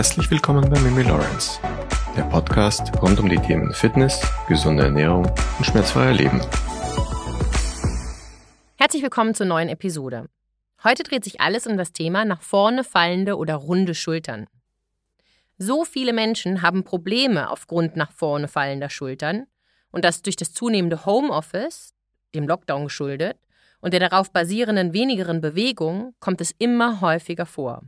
Herzlich willkommen bei Mimi Lawrence, der Podcast rund um die Themen Fitness, gesunde Ernährung und schmerzfreier Leben. Herzlich willkommen zur neuen Episode. Heute dreht sich alles um das Thema nach vorne fallende oder runde Schultern. So viele Menschen haben Probleme aufgrund nach vorne fallender Schultern und das durch das zunehmende Homeoffice, dem Lockdown geschuldet, und der darauf basierenden wenigeren Bewegung kommt es immer häufiger vor.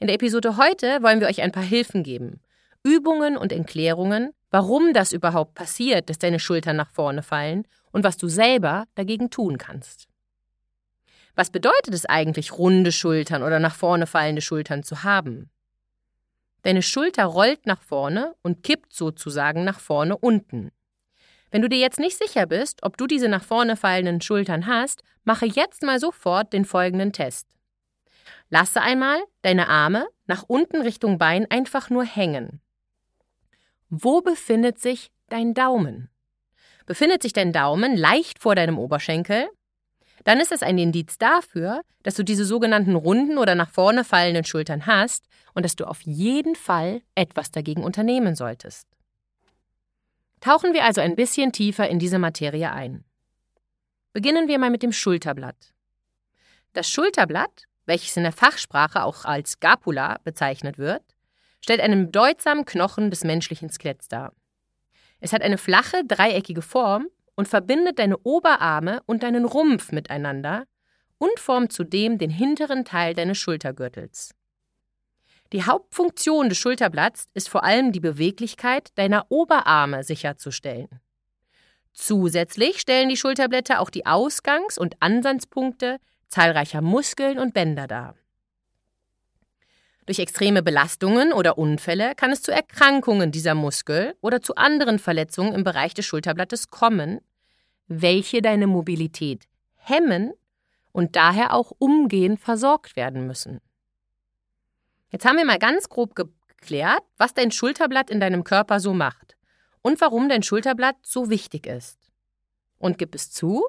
In der Episode heute wollen wir euch ein paar Hilfen geben. Übungen und Erklärungen, warum das überhaupt passiert, dass deine Schultern nach vorne fallen und was du selber dagegen tun kannst. Was bedeutet es eigentlich, runde Schultern oder nach vorne fallende Schultern zu haben? Deine Schulter rollt nach vorne und kippt sozusagen nach vorne unten. Wenn du dir jetzt nicht sicher bist, ob du diese nach vorne fallenden Schultern hast, mache jetzt mal sofort den folgenden Test. Lasse einmal deine Arme nach unten Richtung Bein einfach nur hängen. Wo befindet sich dein Daumen? Befindet sich dein Daumen leicht vor deinem Oberschenkel? Dann ist es ein Indiz dafür, dass du diese sogenannten runden oder nach vorne fallenden Schultern hast und dass du auf jeden Fall etwas dagegen unternehmen solltest. Tauchen wir also ein bisschen tiefer in diese Materie ein. Beginnen wir mal mit dem Schulterblatt. Das Schulterblatt welches in der Fachsprache auch als Scapula bezeichnet wird, stellt einen bedeutsamen Knochen des menschlichen Skeletts dar. Es hat eine flache, dreieckige Form und verbindet deine Oberarme und deinen Rumpf miteinander und formt zudem den hinteren Teil deines Schultergürtels. Die Hauptfunktion des Schulterblatts ist vor allem die Beweglichkeit deiner Oberarme sicherzustellen. Zusätzlich stellen die Schulterblätter auch die Ausgangs- und Ansatzpunkte zahlreicher Muskeln und Bänder dar. Durch extreme Belastungen oder Unfälle kann es zu Erkrankungen dieser Muskel oder zu anderen Verletzungen im Bereich des Schulterblattes kommen, welche deine Mobilität hemmen und daher auch umgehend versorgt werden müssen. Jetzt haben wir mal ganz grob geklärt, was dein Schulterblatt in deinem Körper so macht und warum dein Schulterblatt so wichtig ist. Und gib es zu,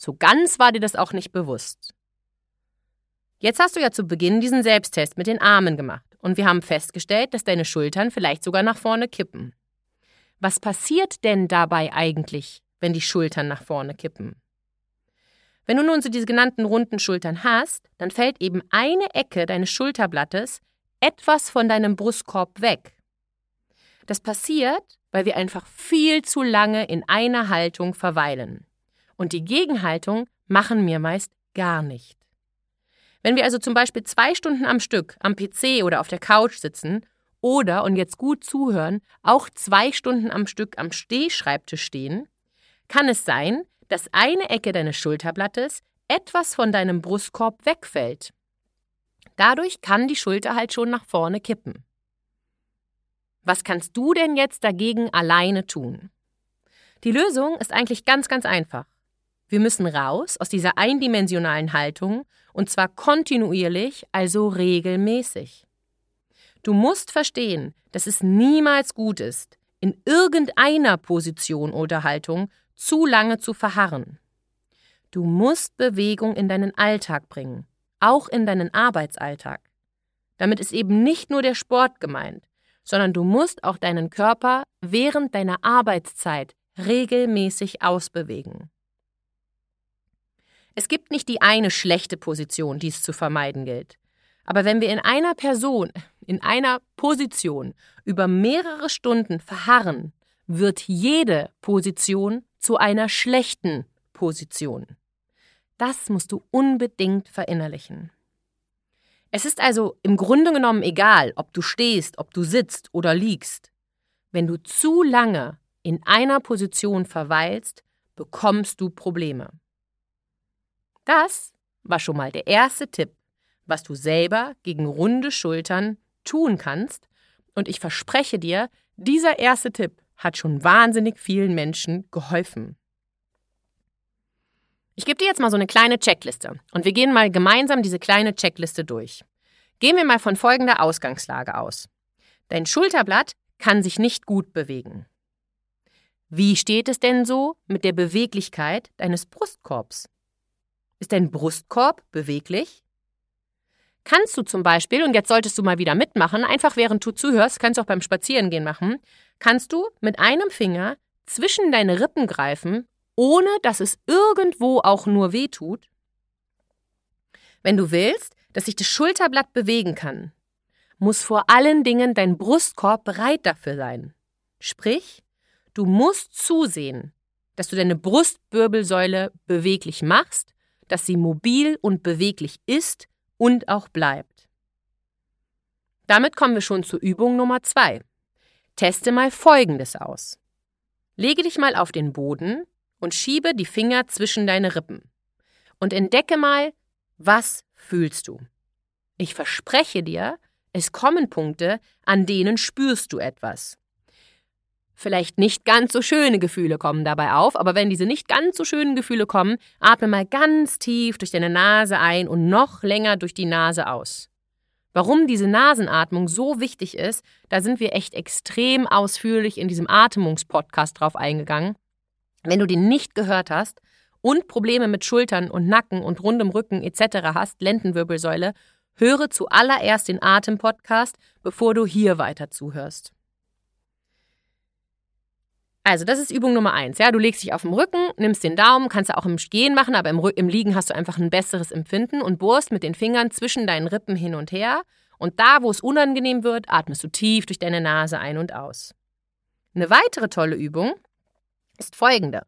so ganz war dir das auch nicht bewusst. Jetzt hast du ja zu Beginn diesen Selbsttest mit den Armen gemacht und wir haben festgestellt, dass deine Schultern vielleicht sogar nach vorne kippen. Was passiert denn dabei eigentlich, wenn die Schultern nach vorne kippen? Wenn du nun so diese genannten runden Schultern hast, dann fällt eben eine Ecke deines Schulterblattes etwas von deinem Brustkorb weg. Das passiert, weil wir einfach viel zu lange in einer Haltung verweilen und die Gegenhaltung machen wir meist gar nicht. Wenn wir also zum Beispiel zwei Stunden am Stück am PC oder auf der Couch sitzen oder, und jetzt gut zuhören, auch zwei Stunden am Stück am Stehschreibtisch stehen, kann es sein, dass eine Ecke deines Schulterblattes etwas von deinem Brustkorb wegfällt. Dadurch kann die Schulter halt schon nach vorne kippen. Was kannst du denn jetzt dagegen alleine tun? Die Lösung ist eigentlich ganz, ganz einfach. Wir müssen raus aus dieser eindimensionalen Haltung und zwar kontinuierlich, also regelmäßig. Du musst verstehen, dass es niemals gut ist, in irgendeiner Position oder Haltung zu lange zu verharren. Du musst Bewegung in deinen Alltag bringen, auch in deinen Arbeitsalltag. Damit ist eben nicht nur der Sport gemeint, sondern du musst auch deinen Körper während deiner Arbeitszeit regelmäßig ausbewegen. Es gibt nicht die eine schlechte Position, die es zu vermeiden gilt. Aber wenn wir in einer Person, in einer Position über mehrere Stunden verharren, wird jede Position zu einer schlechten Position. Das musst du unbedingt verinnerlichen. Es ist also im Grunde genommen egal, ob du stehst, ob du sitzt oder liegst. Wenn du zu lange in einer Position verweilst, bekommst du Probleme. Das war schon mal der erste Tipp, was du selber gegen runde Schultern tun kannst. Und ich verspreche dir, dieser erste Tipp hat schon wahnsinnig vielen Menschen geholfen. Ich gebe dir jetzt mal so eine kleine Checkliste und wir gehen mal gemeinsam diese kleine Checkliste durch. Gehen wir mal von folgender Ausgangslage aus. Dein Schulterblatt kann sich nicht gut bewegen. Wie steht es denn so mit der Beweglichkeit deines Brustkorbs? Ist dein Brustkorb beweglich? kannst du zum Beispiel, und jetzt solltest du mal wieder mitmachen, einfach während du zuhörst, kannst du auch beim Spazierengehen machen, kannst du mit einem Finger zwischen deine Rippen greifen, ohne dass es irgendwo auch nur weh tut. Wenn du willst, dass sich das Schulterblatt bewegen kann, muss vor allen Dingen dein Brustkorb bereit dafür sein. Sprich, du musst zusehen, dass du deine Brustwirbelsäule beweglich machst, dass sie mobil und beweglich ist und auch bleibt. Damit kommen wir schon zur Übung Nummer zwei. Teste mal Folgendes aus. Lege dich mal auf den Boden und schiebe die Finger zwischen deine Rippen. Und entdecke mal, was fühlst du. Ich verspreche dir, es kommen Punkte, an denen spürst du etwas. Vielleicht nicht ganz so schöne Gefühle kommen dabei auf, aber wenn diese nicht ganz so schönen Gefühle kommen, atme mal ganz tief durch deine Nase ein und noch länger durch die Nase aus. Warum diese Nasenatmung so wichtig ist, da sind wir echt extrem ausführlich in diesem Atmungspodcast drauf eingegangen. Wenn du den nicht gehört hast und Probleme mit Schultern und Nacken und rundem Rücken etc. hast, Lendenwirbelsäule, höre zuallererst den Atempodcast, bevor du hier weiter zuhörst. Also, das ist Übung Nummer eins. Ja, du legst dich auf den Rücken, nimmst den Daumen, kannst du auch im Gehen machen, aber im, im Liegen hast du einfach ein besseres Empfinden und bohrst mit den Fingern zwischen deinen Rippen hin und her. Und da, wo es unangenehm wird, atmest du tief durch deine Nase ein und aus. Eine weitere tolle Übung ist folgende.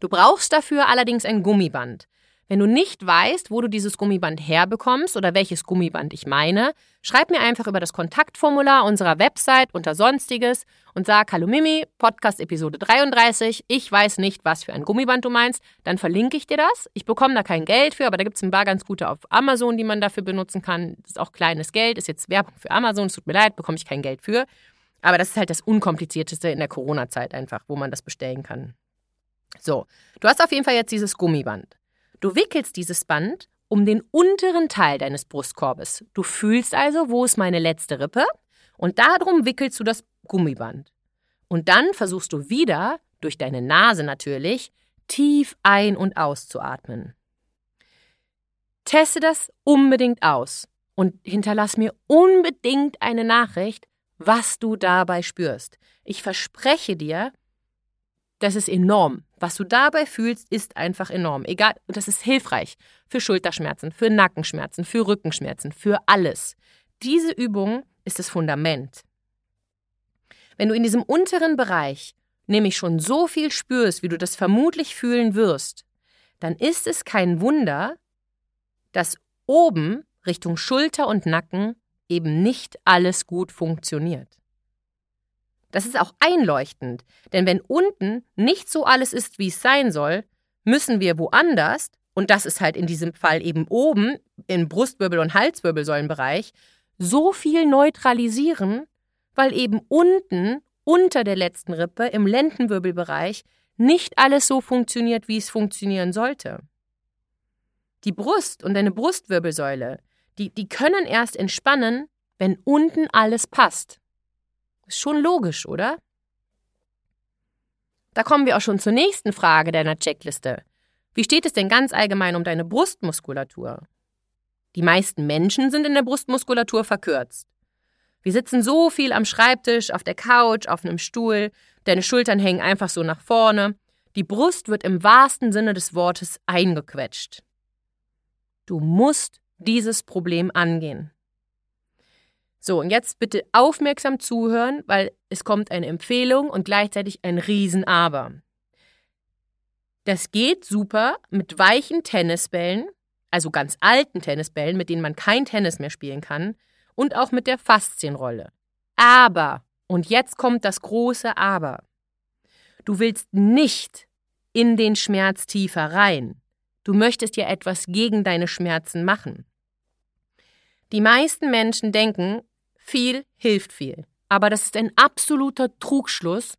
Du brauchst dafür allerdings ein Gummiband. Wenn du nicht weißt, wo du dieses Gummiband herbekommst oder welches Gummiband ich meine, schreib mir einfach über das Kontaktformular unserer Website unter Sonstiges und sag Hallo Mimi, Podcast Episode 33, ich weiß nicht, was für ein Gummiband du meinst, dann verlinke ich dir das. Ich bekomme da kein Geld für, aber da gibt es ein paar ganz gute auf Amazon, die man dafür benutzen kann. Das ist auch kleines Geld, ist jetzt Werbung für Amazon, es tut mir leid, bekomme ich kein Geld für. Aber das ist halt das Unkomplizierteste in der Corona-Zeit einfach, wo man das bestellen kann. So, du hast auf jeden Fall jetzt dieses Gummiband. Du wickelst dieses Band um den unteren Teil deines Brustkorbes. Du fühlst also, wo ist meine letzte Rippe und darum wickelst du das Gummiband. Und dann versuchst du wieder, durch deine Nase natürlich, tief ein- und auszuatmen. Teste das unbedingt aus und hinterlass mir unbedingt eine Nachricht, was du dabei spürst. Ich verspreche dir, das ist enorm. Was du dabei fühlst, ist einfach enorm. Egal, und das ist hilfreich für Schulterschmerzen, für Nackenschmerzen, für Rückenschmerzen, für alles. Diese Übung ist das Fundament. Wenn du in diesem unteren Bereich nämlich schon so viel spürst, wie du das vermutlich fühlen wirst, dann ist es kein Wunder, dass oben Richtung Schulter und Nacken eben nicht alles gut funktioniert. Das ist auch einleuchtend, denn wenn unten nicht so alles ist, wie es sein soll, müssen wir woanders, und das ist halt in diesem Fall eben oben im Brustwirbel- und Halswirbelsäulenbereich, so viel neutralisieren, weil eben unten unter der letzten Rippe im Lendenwirbelbereich nicht alles so funktioniert, wie es funktionieren sollte. Die Brust und deine Brustwirbelsäule, die, die können erst entspannen, wenn unten alles passt. Ist schon logisch, oder? Da kommen wir auch schon zur nächsten Frage deiner Checkliste. Wie steht es denn ganz allgemein um deine Brustmuskulatur? Die meisten Menschen sind in der Brustmuskulatur verkürzt. Wir sitzen so viel am Schreibtisch, auf der Couch, auf einem Stuhl, deine Schultern hängen einfach so nach vorne. Die Brust wird im wahrsten Sinne des Wortes eingequetscht. Du musst dieses Problem angehen. So, und jetzt bitte aufmerksam zuhören, weil es kommt eine Empfehlung und gleichzeitig ein Riesenaber. Das geht super mit weichen Tennisbällen, also ganz alten Tennisbällen, mit denen man kein Tennis mehr spielen kann, und auch mit der Faszienrolle. Aber, und jetzt kommt das große Aber, du willst nicht in den Schmerz tiefer rein. Du möchtest ja etwas gegen deine Schmerzen machen. Die meisten Menschen denken, viel hilft viel. Aber das ist ein absoluter Trugschluss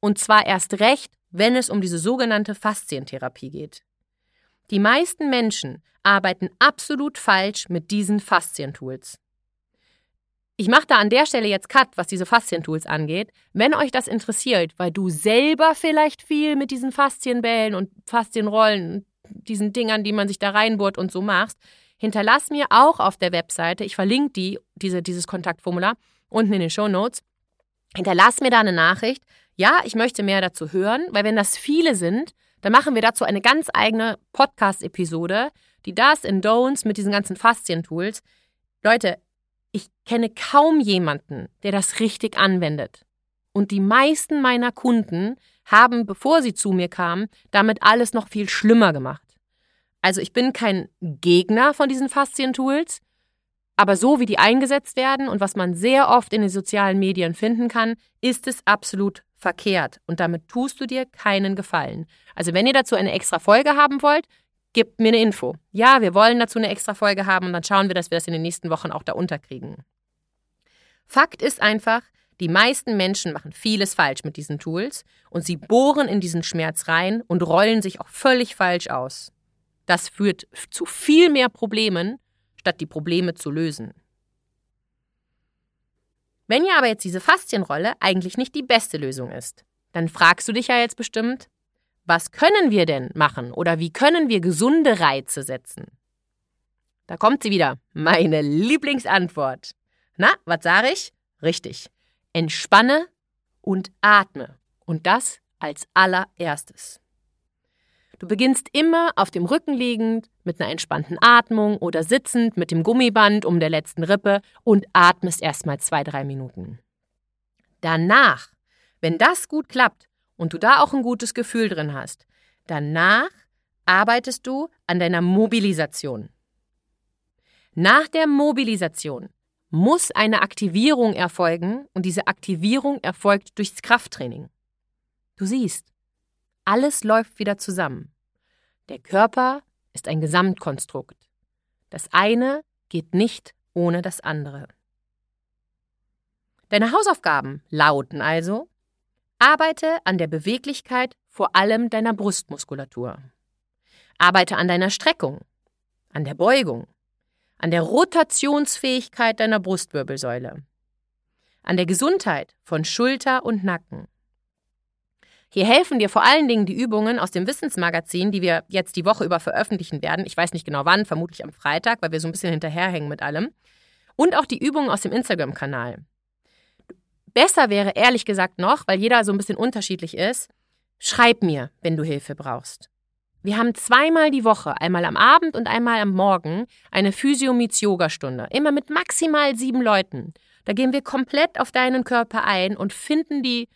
und zwar erst recht, wenn es um diese sogenannte Faszientherapie geht. Die meisten Menschen arbeiten absolut falsch mit diesen Faszientools. Ich mache da an der Stelle jetzt Cut, was diese Faszientools angeht. Wenn euch das interessiert, weil du selber vielleicht viel mit diesen Faszienbällen und Faszienrollen, diesen Dingern, die man sich da reinbohrt und so machst, hinterlass mir auch auf der Webseite, ich verlinke die, diese, dieses Kontaktformular unten in den Show Notes, hinterlass mir da eine Nachricht. Ja, ich möchte mehr dazu hören, weil wenn das viele sind, dann machen wir dazu eine ganz eigene Podcast-Episode, die das in Don'ts mit diesen ganzen Faszien-Tools. Leute, ich kenne kaum jemanden, der das richtig anwendet. Und die meisten meiner Kunden haben, bevor sie zu mir kamen, damit alles noch viel schlimmer gemacht. Also ich bin kein Gegner von diesen Faszien-Tools, aber so wie die eingesetzt werden und was man sehr oft in den sozialen Medien finden kann, ist es absolut verkehrt. Und damit tust du dir keinen Gefallen. Also wenn ihr dazu eine extra Folge haben wollt, gebt mir eine Info. Ja, wir wollen dazu eine extra Folge haben und dann schauen wir, dass wir das in den nächsten Wochen auch da unterkriegen. Fakt ist einfach, die meisten Menschen machen vieles falsch mit diesen Tools und sie bohren in diesen Schmerz rein und rollen sich auch völlig falsch aus. Das führt zu viel mehr Problemen, statt die Probleme zu lösen. Wenn ja aber jetzt diese Faszienrolle eigentlich nicht die beste Lösung ist, dann fragst du dich ja jetzt bestimmt, was können wir denn machen oder wie können wir gesunde Reize setzen? Da kommt sie wieder, meine Lieblingsantwort. Na, was sage ich? Richtig. Entspanne und atme. Und das als allererstes. Du beginnst immer auf dem Rücken liegend mit einer entspannten Atmung oder sitzend mit dem Gummiband um der letzten Rippe und atmest erstmal zwei, drei Minuten. Danach, wenn das gut klappt und du da auch ein gutes Gefühl drin hast, danach arbeitest du an deiner Mobilisation. Nach der Mobilisation muss eine Aktivierung erfolgen und diese Aktivierung erfolgt durchs Krafttraining. Du siehst, alles läuft wieder zusammen. Der Körper ist ein Gesamtkonstrukt. Das eine geht nicht ohne das andere. Deine Hausaufgaben lauten also, arbeite an der Beweglichkeit vor allem deiner Brustmuskulatur. Arbeite an deiner Streckung, an der Beugung, an der Rotationsfähigkeit deiner Brustwirbelsäule, an der Gesundheit von Schulter und Nacken. Hier helfen dir vor allen Dingen die Übungen aus dem Wissensmagazin, die wir jetzt die Woche über veröffentlichen werden. Ich weiß nicht genau wann, vermutlich am Freitag, weil wir so ein bisschen hinterherhängen mit allem. Und auch die Übungen aus dem Instagram-Kanal. Besser wäre ehrlich gesagt noch, weil jeder so ein bisschen unterschiedlich ist, schreib mir, wenn du Hilfe brauchst. Wir haben zweimal die Woche, einmal am Abend und einmal am Morgen, eine Physio-Meets-Yoga-Stunde. Immer mit maximal sieben Leuten. Da gehen wir komplett auf deinen Körper ein und finden die,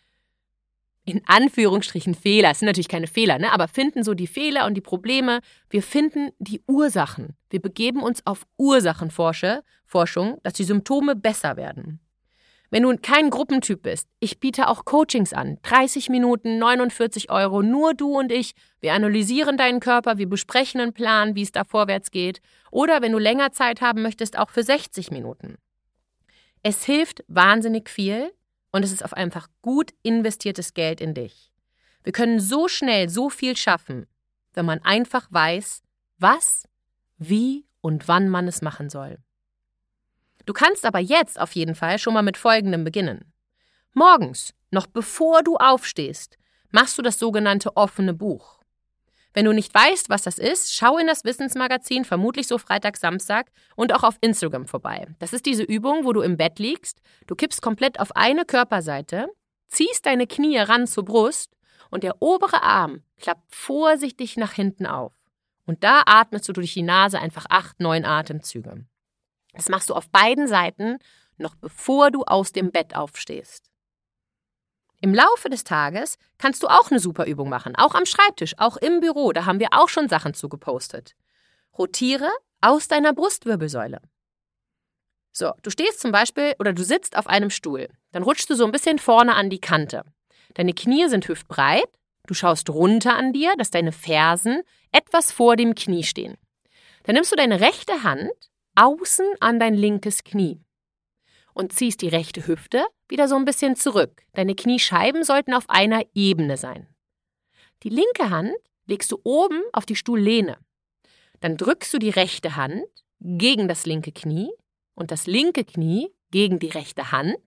in Anführungsstrichen, Fehler. Es sind natürlich keine Fehler, ne? aber finden so die Fehler und die Probleme. Wir finden die Ursachen. Wir begeben uns auf Ursachenforschung, dass die Symptome besser werden. Wenn du kein Gruppentyp bist, ich biete auch Coachings an. 30 Minuten, 49 Euro, nur du und ich. Wir analysieren deinen Körper, wir besprechen einen Plan, wie es da vorwärts geht. Oder wenn du länger Zeit haben möchtest, auch für 60 Minuten. Es hilft wahnsinnig viel und es ist auf einfach gut investiertes Geld in dich. Wir können so schnell so viel schaffen, wenn man einfach weiß, was, wie und wann man es machen soll. Du kannst aber jetzt auf jeden Fall schon mal mit Folgendem beginnen. Morgens, noch bevor du aufstehst, machst du das sogenannte offene Buch. Wenn du nicht weißt, was das ist, schau in das Wissensmagazin, vermutlich so Freitag, Samstag und auch auf Instagram vorbei. Das ist diese Übung, wo du im Bett liegst, du kippst komplett auf eine Körperseite, ziehst deine Knie ran zur Brust und der obere Arm klappt vorsichtig nach hinten auf. Und da atmest du durch die Nase einfach acht, neun Atemzüge. Das machst du auf beiden Seiten, noch bevor du aus dem Bett aufstehst. Im Laufe des Tages kannst du auch eine super Übung machen, auch am Schreibtisch, auch im Büro, da haben wir auch schon Sachen zu gepostet. Rotiere aus deiner Brustwirbelsäule. So, du stehst zum Beispiel oder du sitzt auf einem Stuhl. Dann rutschst du so ein bisschen vorne an die Kante. Deine Knie sind hüftbreit. Du schaust runter an dir, dass deine Fersen etwas vor dem Knie stehen. Dann nimmst du deine rechte Hand außen an dein linkes Knie und ziehst die rechte Hüfte wieder so ein bisschen zurück. Deine Kniescheiben sollten auf einer Ebene sein. Die linke Hand legst du oben auf die Stuhllehne. Dann drückst du die rechte Hand gegen das linke Knie und das linke Knie gegen die rechte Hand.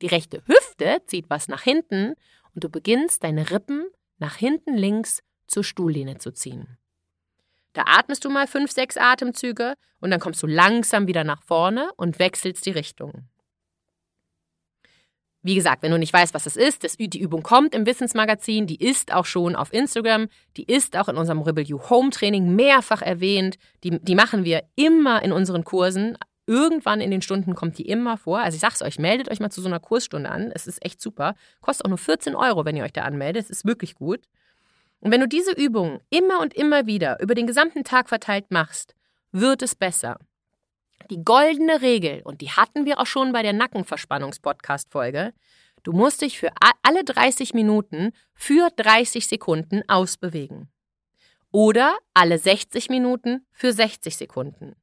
Die rechte Hüfte zieht was nach hinten und du beginnst deine Rippen nach hinten links zur Stuhllehne zu ziehen. Da atmest du mal fünf, sechs Atemzüge und dann kommst du langsam wieder nach vorne und wechselst die Richtung. Wie gesagt, wenn du nicht weißt, was das ist, das, die Übung kommt im Wissensmagazin, die ist auch schon auf Instagram, die ist auch in unserem Rebel You Home Training mehrfach erwähnt, die, die machen wir immer in unseren Kursen. Irgendwann in den Stunden kommt die immer vor. Also ich sag's euch, meldet euch mal zu so einer Kursstunde an. Es ist echt super. Kostet auch nur 14 Euro, wenn ihr euch da anmeldet. Es ist wirklich gut. Und wenn du diese Übungen immer und immer wieder über den gesamten Tag verteilt machst, wird es besser. Die goldene Regel, und die hatten wir auch schon bei der Nackenverspannungs-Podcast-Folge, du musst dich für alle 30 Minuten für 30 Sekunden ausbewegen. Oder alle 60 Minuten für 60 Sekunden.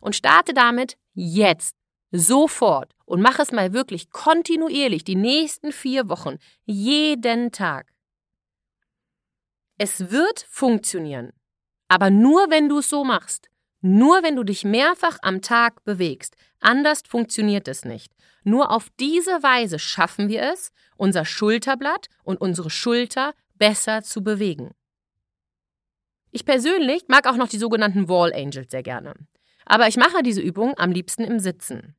Und starte damit jetzt, sofort und mach es mal wirklich kontinuierlich die nächsten vier Wochen, jeden Tag. Es wird funktionieren. Aber nur wenn du es so machst. Nur wenn du dich mehrfach am Tag bewegst. Anders funktioniert es nicht. Nur auf diese Weise schaffen wir es, unser Schulterblatt und unsere Schulter besser zu bewegen. Ich persönlich mag auch noch die sogenannten Wall Angels sehr gerne. Aber ich mache diese Übung am liebsten im Sitzen.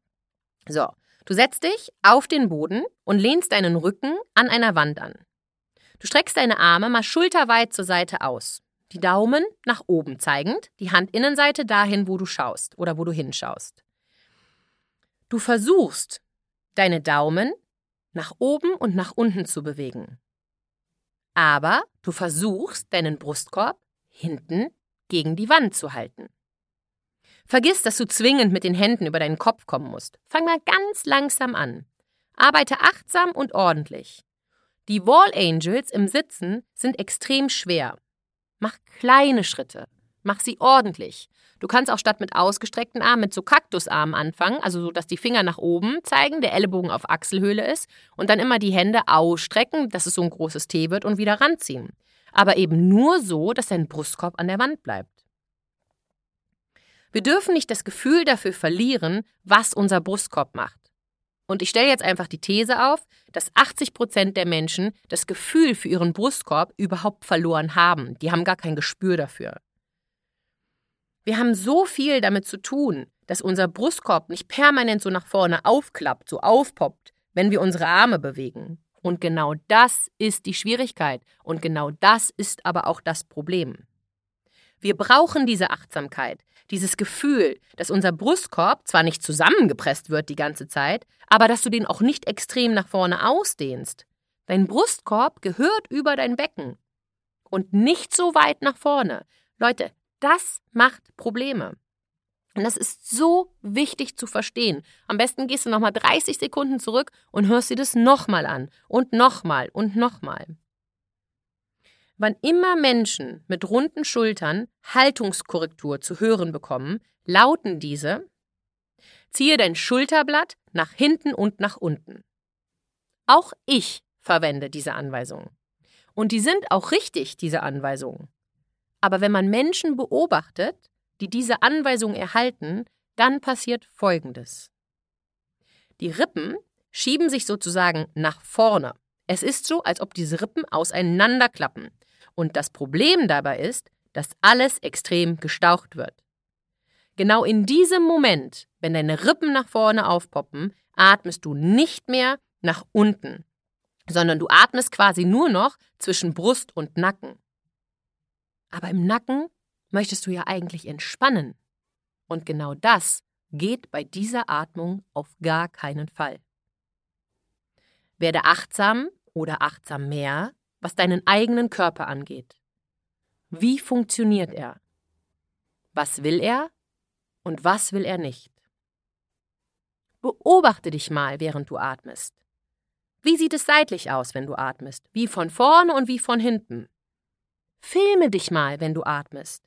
So, du setzt dich auf den Boden und lehnst deinen Rücken an einer Wand an. Du streckst deine Arme mal schulterweit zur Seite aus. Die Daumen nach oben zeigend, die Handinnenseite dahin, wo du schaust oder wo du hinschaust. Du versuchst, deine Daumen nach oben und nach unten zu bewegen. Aber du versuchst, deinen Brustkorb hinten gegen die Wand zu halten. Vergiss, dass du zwingend mit den Händen über deinen Kopf kommen musst. Fang mal ganz langsam an. Arbeite achtsam und ordentlich. Die Wall Angels im Sitzen sind extrem schwer. Mach kleine Schritte. Mach sie ordentlich. Du kannst auch statt mit ausgestreckten Armen mit so Kaktusarmen anfangen, also so, dass die Finger nach oben zeigen, der Ellenbogen auf Achselhöhle ist und dann immer die Hände ausstrecken, dass es so ein großes T wird und wieder ranziehen. Aber eben nur so, dass dein Brustkorb an der Wand bleibt. Wir dürfen nicht das Gefühl dafür verlieren, was unser Brustkorb macht. Und ich stelle jetzt einfach die These auf, dass 80 Prozent der Menschen das Gefühl für ihren Brustkorb überhaupt verloren haben. Die haben gar kein Gespür dafür. Wir haben so viel damit zu tun, dass unser Brustkorb nicht permanent so nach vorne aufklappt, so aufpoppt, wenn wir unsere Arme bewegen. Und genau das ist die Schwierigkeit. Und genau das ist aber auch das Problem. Wir brauchen diese Achtsamkeit, dieses Gefühl, dass unser Brustkorb zwar nicht zusammengepresst wird die ganze Zeit, aber dass du den auch nicht extrem nach vorne ausdehnst. Dein Brustkorb gehört über dein Becken und nicht so weit nach vorne. Leute, das macht Probleme. Und das ist so wichtig zu verstehen. Am besten gehst du nochmal 30 Sekunden zurück und hörst dir das nochmal an und nochmal und nochmal. Wann immer Menschen mit runden Schultern Haltungskorrektur zu hören bekommen, lauten diese Ziehe dein Schulterblatt nach hinten und nach unten. Auch ich verwende diese Anweisungen. Und die sind auch richtig, diese Anweisungen. Aber wenn man Menschen beobachtet, die diese Anweisung erhalten, dann passiert Folgendes. Die Rippen schieben sich sozusagen nach vorne. Es ist so, als ob diese Rippen auseinanderklappen. Und das Problem dabei ist, dass alles extrem gestaucht wird. Genau in diesem Moment, wenn deine Rippen nach vorne aufpoppen, atmest du nicht mehr nach unten, sondern du atmest quasi nur noch zwischen Brust und Nacken. Aber im Nacken möchtest du ja eigentlich entspannen. Und genau das geht bei dieser Atmung auf gar keinen Fall. Werde achtsam oder achtsam mehr was deinen eigenen Körper angeht. Wie funktioniert er? Was will er und was will er nicht? Beobachte dich mal, während du atmest. Wie sieht es seitlich aus, wenn du atmest? Wie von vorne und wie von hinten? Filme dich mal, wenn du atmest.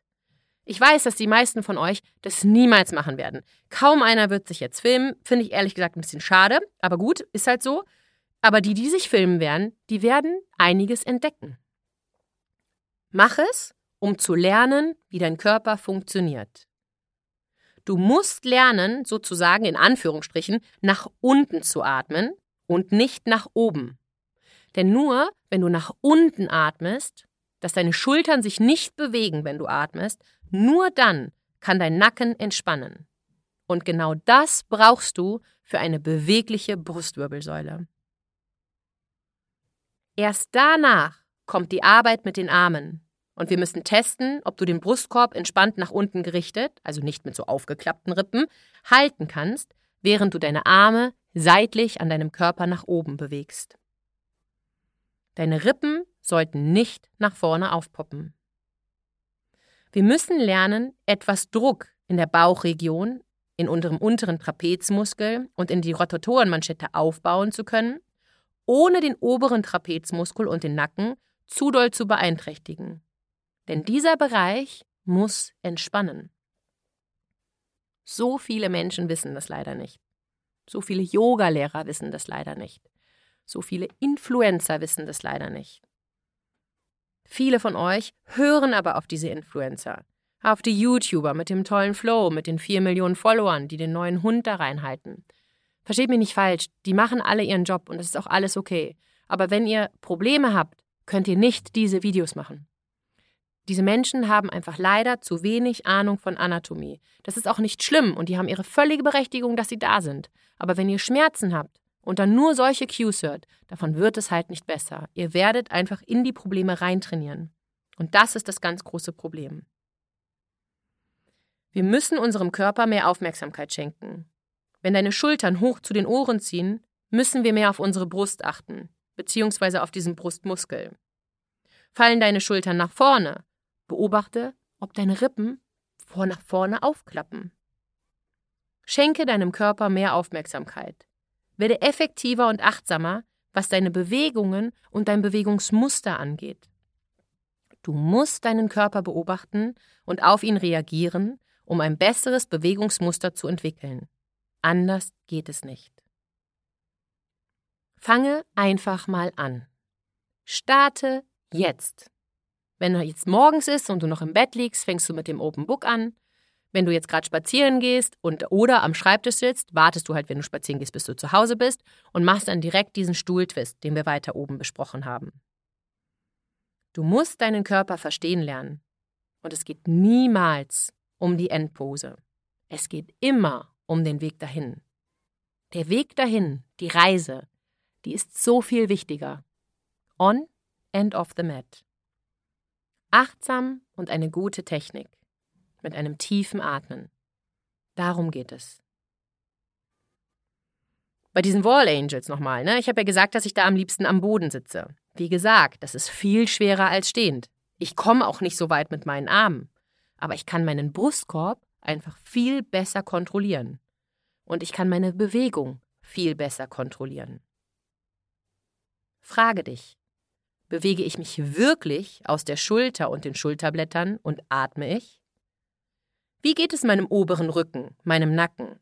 Ich weiß, dass die meisten von euch das niemals machen werden. Kaum einer wird sich jetzt filmen. Finde ich ehrlich gesagt ein bisschen schade. Aber gut, ist halt so. Aber die, die sich filmen werden, die werden einiges entdecken. Mach es, um zu lernen, wie dein Körper funktioniert. Du musst lernen, sozusagen in Anführungsstrichen, nach unten zu atmen und nicht nach oben. Denn nur wenn du nach unten atmest, dass deine Schultern sich nicht bewegen, wenn du atmest, nur dann kann dein Nacken entspannen. Und genau das brauchst du für eine bewegliche Brustwirbelsäule. Erst danach kommt die Arbeit mit den Armen. Und wir müssen testen, ob du den Brustkorb entspannt nach unten gerichtet, also nicht mit so aufgeklappten Rippen, halten kannst, während du deine Arme seitlich an deinem Körper nach oben bewegst. Deine Rippen sollten nicht nach vorne aufpoppen. Wir müssen lernen, etwas Druck in der Bauchregion, in unserem unteren Trapezmuskel und in die Rotatorenmanschette aufbauen zu können, ohne den oberen Trapezmuskel und den Nacken zu doll zu beeinträchtigen. Denn dieser Bereich muss entspannen. So viele Menschen wissen das leider nicht. So viele Yogalehrer wissen das leider nicht. So viele Influencer wissen das leider nicht. Viele von euch hören aber auf diese Influencer, auf die YouTuber mit dem tollen Flow, mit den vier Millionen Followern, die den neuen Hund da reinhalten. Versteht mich nicht falsch, die machen alle ihren Job und das ist auch alles okay. Aber wenn ihr Probleme habt, könnt ihr nicht diese Videos machen. Diese Menschen haben einfach leider zu wenig Ahnung von Anatomie. Das ist auch nicht schlimm und die haben ihre völlige Berechtigung, dass sie da sind. Aber wenn ihr Schmerzen habt und dann nur solche Cues hört, davon wird es halt nicht besser. Ihr werdet einfach in die Probleme reintrainieren. Und das ist das ganz große Problem. Wir müssen unserem Körper mehr Aufmerksamkeit schenken. Wenn deine Schultern hoch zu den Ohren ziehen, müssen wir mehr auf unsere Brust achten, beziehungsweise auf diesen Brustmuskel. Fallen deine Schultern nach vorne, beobachte, ob deine Rippen vor nach vorne aufklappen. Schenke deinem Körper mehr Aufmerksamkeit. Werde effektiver und achtsamer, was deine Bewegungen und dein Bewegungsmuster angeht. Du musst deinen Körper beobachten und auf ihn reagieren, um ein besseres Bewegungsmuster zu entwickeln. Anders geht es nicht. Fange einfach mal an. Starte jetzt. Wenn er jetzt morgens ist und du noch im Bett liegst, fängst du mit dem Open Book an. Wenn du jetzt gerade spazieren gehst und oder am Schreibtisch sitzt, wartest du halt, wenn du spazieren gehst, bis du zu Hause bist und machst dann direkt diesen Stuhltwist, den wir weiter oben besprochen haben. Du musst deinen Körper verstehen lernen. Und es geht niemals um die Endpose. Es geht immer um den Weg dahin. Der Weg dahin, die Reise, die ist so viel wichtiger. On and off the mat. Achtsam und eine gute Technik mit einem tiefen Atmen. Darum geht es. Bei diesen Wall Angels nochmal, ne? Ich habe ja gesagt, dass ich da am liebsten am Boden sitze. Wie gesagt, das ist viel schwerer als stehend. Ich komme auch nicht so weit mit meinen Armen. Aber ich kann meinen Brustkorb einfach viel besser kontrollieren. Und ich kann meine Bewegung viel besser kontrollieren. Frage dich, bewege ich mich wirklich aus der Schulter und den Schulterblättern und atme ich? Wie geht es meinem oberen Rücken, meinem Nacken?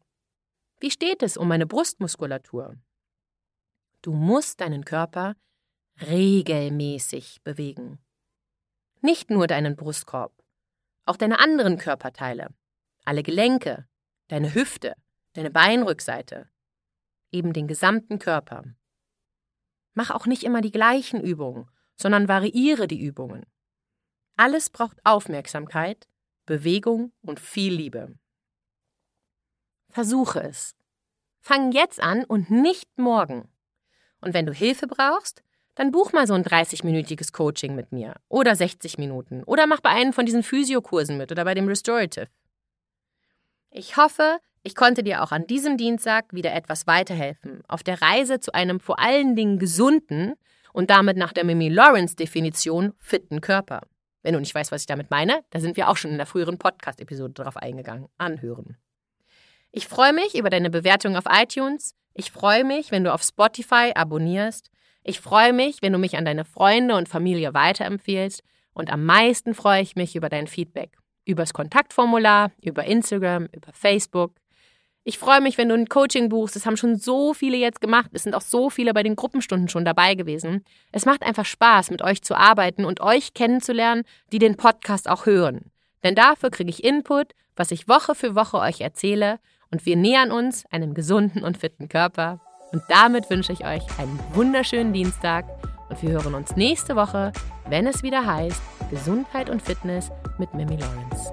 Wie steht es um meine Brustmuskulatur? Du musst deinen Körper regelmäßig bewegen. Nicht nur deinen Brustkorb, auch deine anderen Körperteile, alle Gelenke, deine Hüfte, deine Beinrückseite, eben den gesamten Körper. Mach auch nicht immer die gleichen Übungen, sondern variiere die Übungen. Alles braucht Aufmerksamkeit Bewegung und viel Liebe. Versuche es. Fang jetzt an und nicht morgen. Und wenn du Hilfe brauchst, dann buch mal so ein 30-minütiges Coaching mit mir oder 60 Minuten oder mach bei einem von diesen Physiokursen mit oder bei dem Restorative. Ich hoffe, ich konnte dir auch an diesem Dienstag wieder etwas weiterhelfen auf der Reise zu einem vor allen Dingen gesunden und damit nach der Mimi Lawrence Definition fitten Körper. Wenn du nicht weißt, was ich damit meine, da sind wir auch schon in der früheren Podcast-Episode drauf eingegangen. Anhören. Ich freue mich über deine Bewertung auf iTunes. Ich freue mich, wenn du auf Spotify abonnierst. Ich freue mich, wenn du mich an deine Freunde und Familie weiterempfehlst. Und am meisten freue ich mich über dein Feedback. Übers Kontaktformular, über Instagram, über Facebook. Ich freue mich, wenn du ein Coaching buchst. Das haben schon so viele jetzt gemacht. Es sind auch so viele bei den Gruppenstunden schon dabei gewesen. Es macht einfach Spaß, mit euch zu arbeiten und euch kennenzulernen, die den Podcast auch hören. Denn dafür kriege ich Input, was ich Woche für Woche euch erzähle und wir nähern uns einem gesunden und fitten Körper. Und damit wünsche ich euch einen wunderschönen Dienstag Und wir hören uns nächste Woche, wenn es wieder heißt Gesundheit und Fitness mit Mimi Lawrence.